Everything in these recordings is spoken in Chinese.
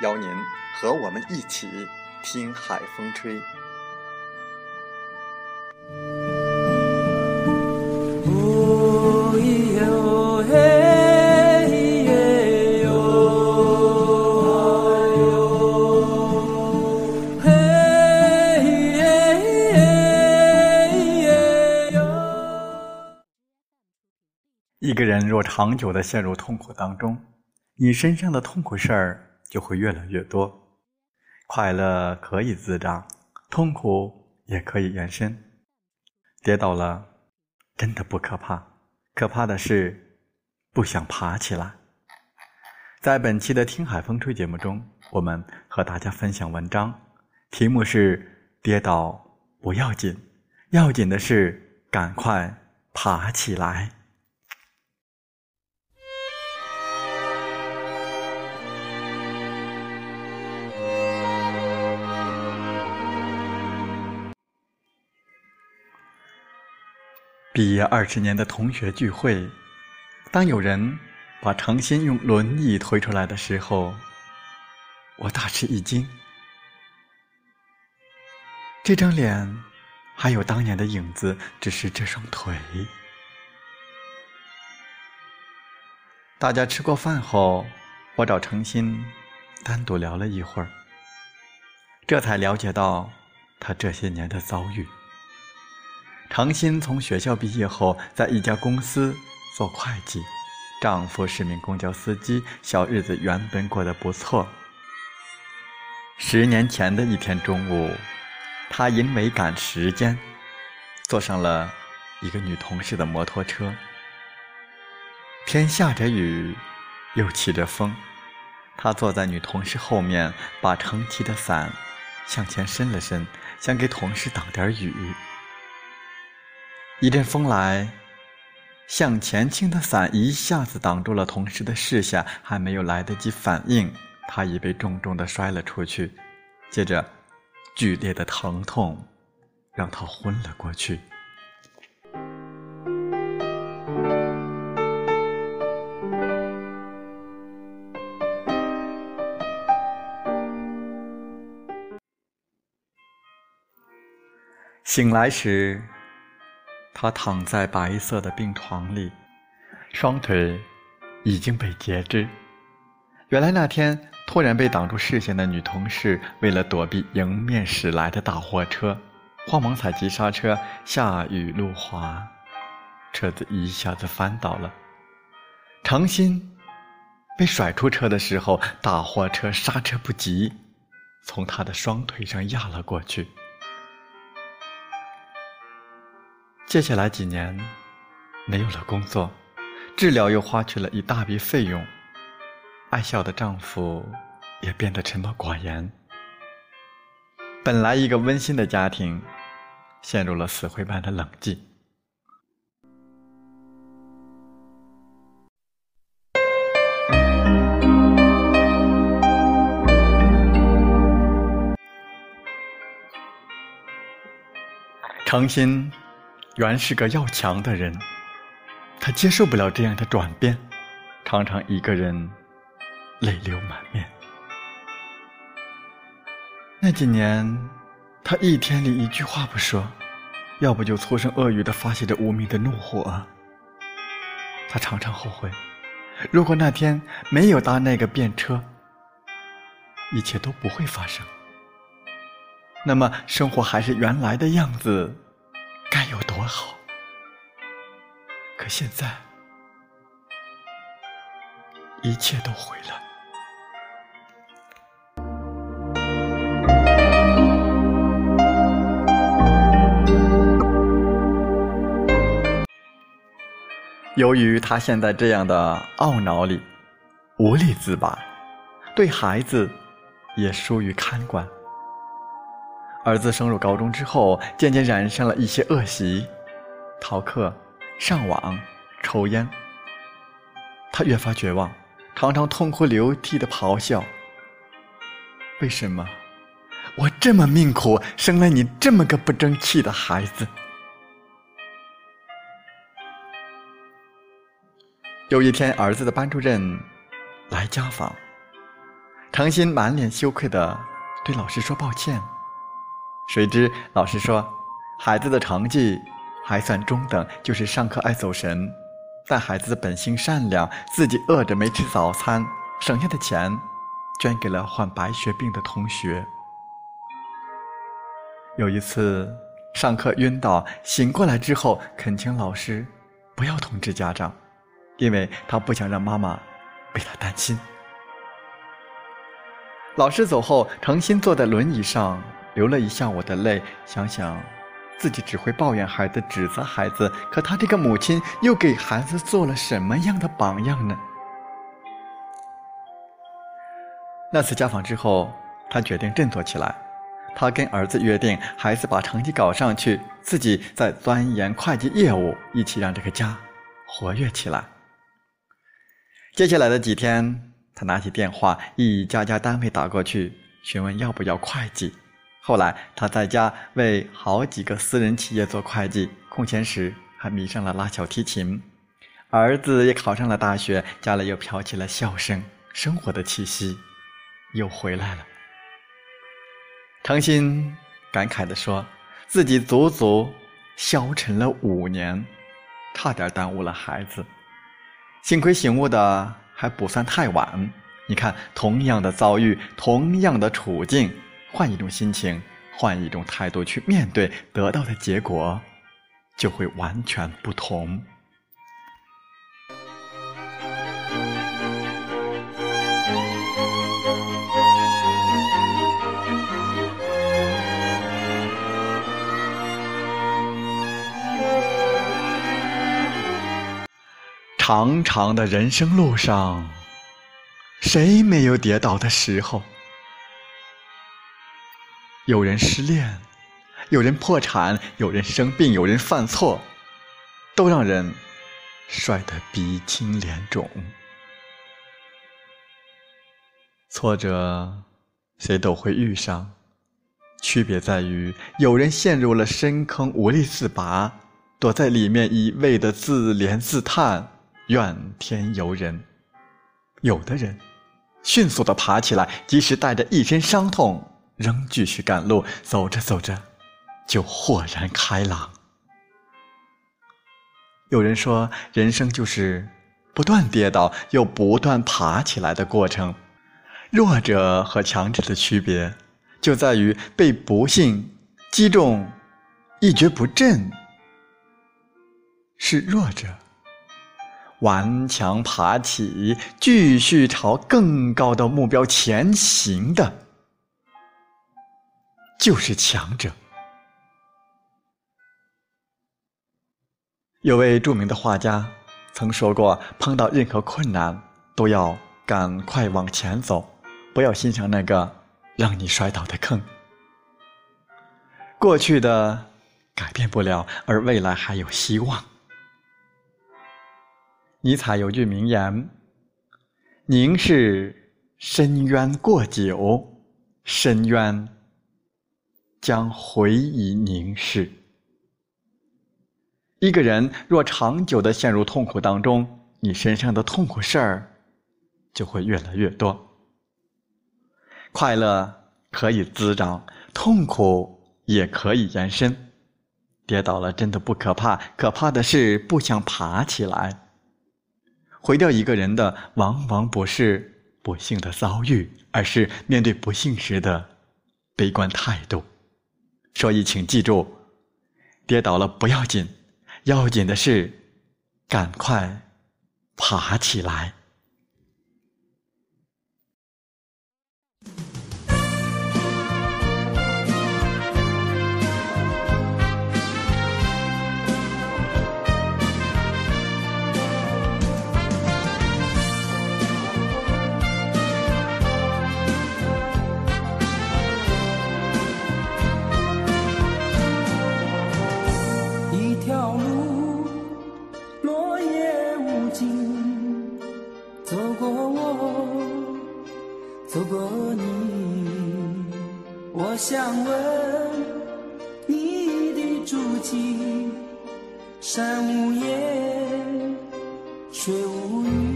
邀您和我们一起听海风吹。一个人若长久的陷入痛苦当中，你身上的痛苦事儿。就会越来越多，快乐可以滋长，痛苦也可以延伸。跌倒了，真的不可怕，可怕的是不想爬起来。在本期的《听海风吹》节目中，我们和大家分享文章，题目是“跌倒不要紧，要紧的是赶快爬起来”。毕业二十年的同学聚会，当有人把程心用轮椅推出来的时候，我大吃一惊。这张脸还有当年的影子，只是这双腿。大家吃过饭后，我找程心单独聊了一会儿，这才了解到他这些年的遭遇。常新从学校毕业后，在一家公司做会计，丈夫是名公交司机，小日子原本过得不错。十年前的一天中午，他因为赶时间，坐上了一个女同事的摩托车。天下着雨，又起着风，他坐在女同事后面，把撑起的伞向前伸了伸，想给同事挡点雨。一阵风来，向前倾的伞一下子挡住了同事的视线，还没有来得及反应，他已被重重的摔了出去。接着，剧烈的疼痛让他昏了过去。醒来时。他躺在白色的病床里，双腿已经被截肢。原来那天突然被挡住视线的女同事，为了躲避迎面驶来的大货车，慌忙踩急刹车。下雨路滑，车子一下子翻倒了。程心被甩出车的时候，大货车刹车不及，从他的双腿上压了过去。接下来几年，没有了工作，治疗又花去了一大笔费用，爱笑的丈夫也变得沉默寡言。本来一个温馨的家庭，陷入了死灰般的冷寂。诚心。原是个要强的人，他接受不了这样的转变，常常一个人泪流满面。那几年，他一天里一句话不说，要不就粗声恶语的发泄着无名的怒火。他常常后悔，如果那天没有搭那个便车，一切都不会发生。那么生活还是原来的样子，该有多好！可现在，一切都毁了。由于他现在这样的懊恼里，无力自拔，对孩子也疏于看管。儿子升入高中之后，渐渐染上了一些恶习，逃课、上网、抽烟。他越发绝望，常常痛哭流涕的咆哮：“为什么我这么命苦，生了你这么个不争气的孩子？”有一天，儿子的班主任来家访，诚心满脸羞愧的对老师说抱歉。谁知老师说，孩子的成绩还算中等，就是上课爱走神。但孩子的本性善良，自己饿着没吃早餐，省下的钱捐给了患白血病的同学。有一次上课晕倒，醒过来之后，恳请老师不要通知家长。因为他不想让妈妈为他担心。老师走后，诚心坐在轮椅上流了一下我的泪，想想自己只会抱怨孩子、指责孩子，可他这个母亲又给孩子做了什么样的榜样呢？那次家访之后，他决定振作起来。他跟儿子约定，孩子把成绩搞上去，自己再钻研会计业务，一起让这个家活跃起来。接下来的几天，他拿起电话，一家家单位打过去，询问要不要会计。后来，他在家为好几个私人企业做会计，空闲时还迷上了拉小提琴。儿子也考上了大学，家里又飘起了笑声，生活的气息又回来了。诚心感慨地说：“自己足足消沉了五年，差点耽误了孩子。”幸亏醒悟的还不算太晚。你看，同样的遭遇，同样的处境，换一种心情，换一种态度去面对，得到的结果就会完全不同。长长的人生路上，谁没有跌倒的时候？有人失恋，有人破产，有人生病，有人犯错，都让人摔得鼻青脸肿。挫折谁都会遇上，区别在于有人陷入了深坑无力自拔，躲在里面一味的自怜自叹。怨天尤人，有的人迅速的爬起来，即使带着一身伤痛，仍继续赶路。走着走着，就豁然开朗。有人说，人生就是不断跌倒又不断爬起来的过程。弱者和强者的区别，就在于被不幸击中，一蹶不振，是弱者。顽强爬起，继续朝更高的目标前行的，就是强者。有位著名的画家曾说过：“碰到任何困难，都要赶快往前走，不要欣赏那个让你摔倒的坑。过去的改变不了，而未来还有希望。”尼采有句名言：“凝视深渊过久，深渊将回以凝视。”一个人若长久的陷入痛苦当中，你身上的痛苦事儿就会越来越多。快乐可以滋长，痛苦也可以延伸。跌倒了真的不可怕，可怕的是不想爬起来。毁掉一个人的，往往不是不幸的遭遇，而是面对不幸时的悲观态度。所以，请记住，跌倒了不要紧，要紧的是赶快爬起来。我想问你的足迹，山无言，水无语。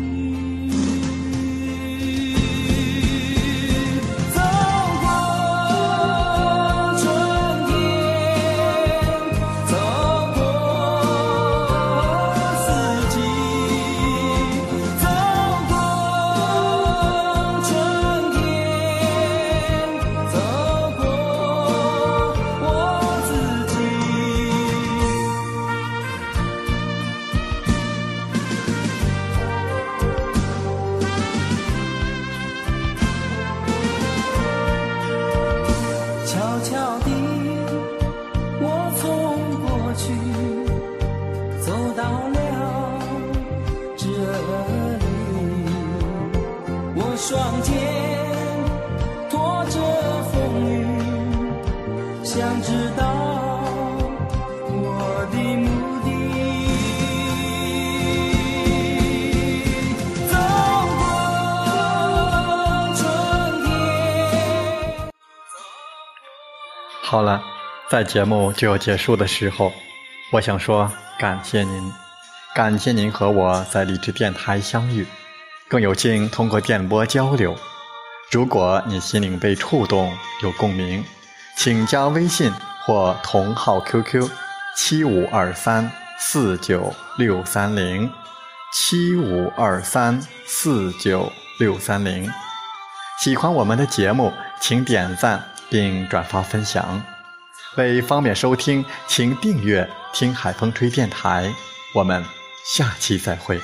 到了这里，我双肩拖着风雨，想知道我的目的。走过春天。好了，在节目就要结束的时候，我想说感谢您，感谢您和我在荔枝电台相遇。更有幸通过电波交流。如果你心灵被触动，有共鸣，请加微信或同号 QQ：七五二三四九六三零七五二三四九六三零。喜欢我们的节目，请点赞并转发分享。为方便收听，请订阅“听海风吹电台”。我们下期再会。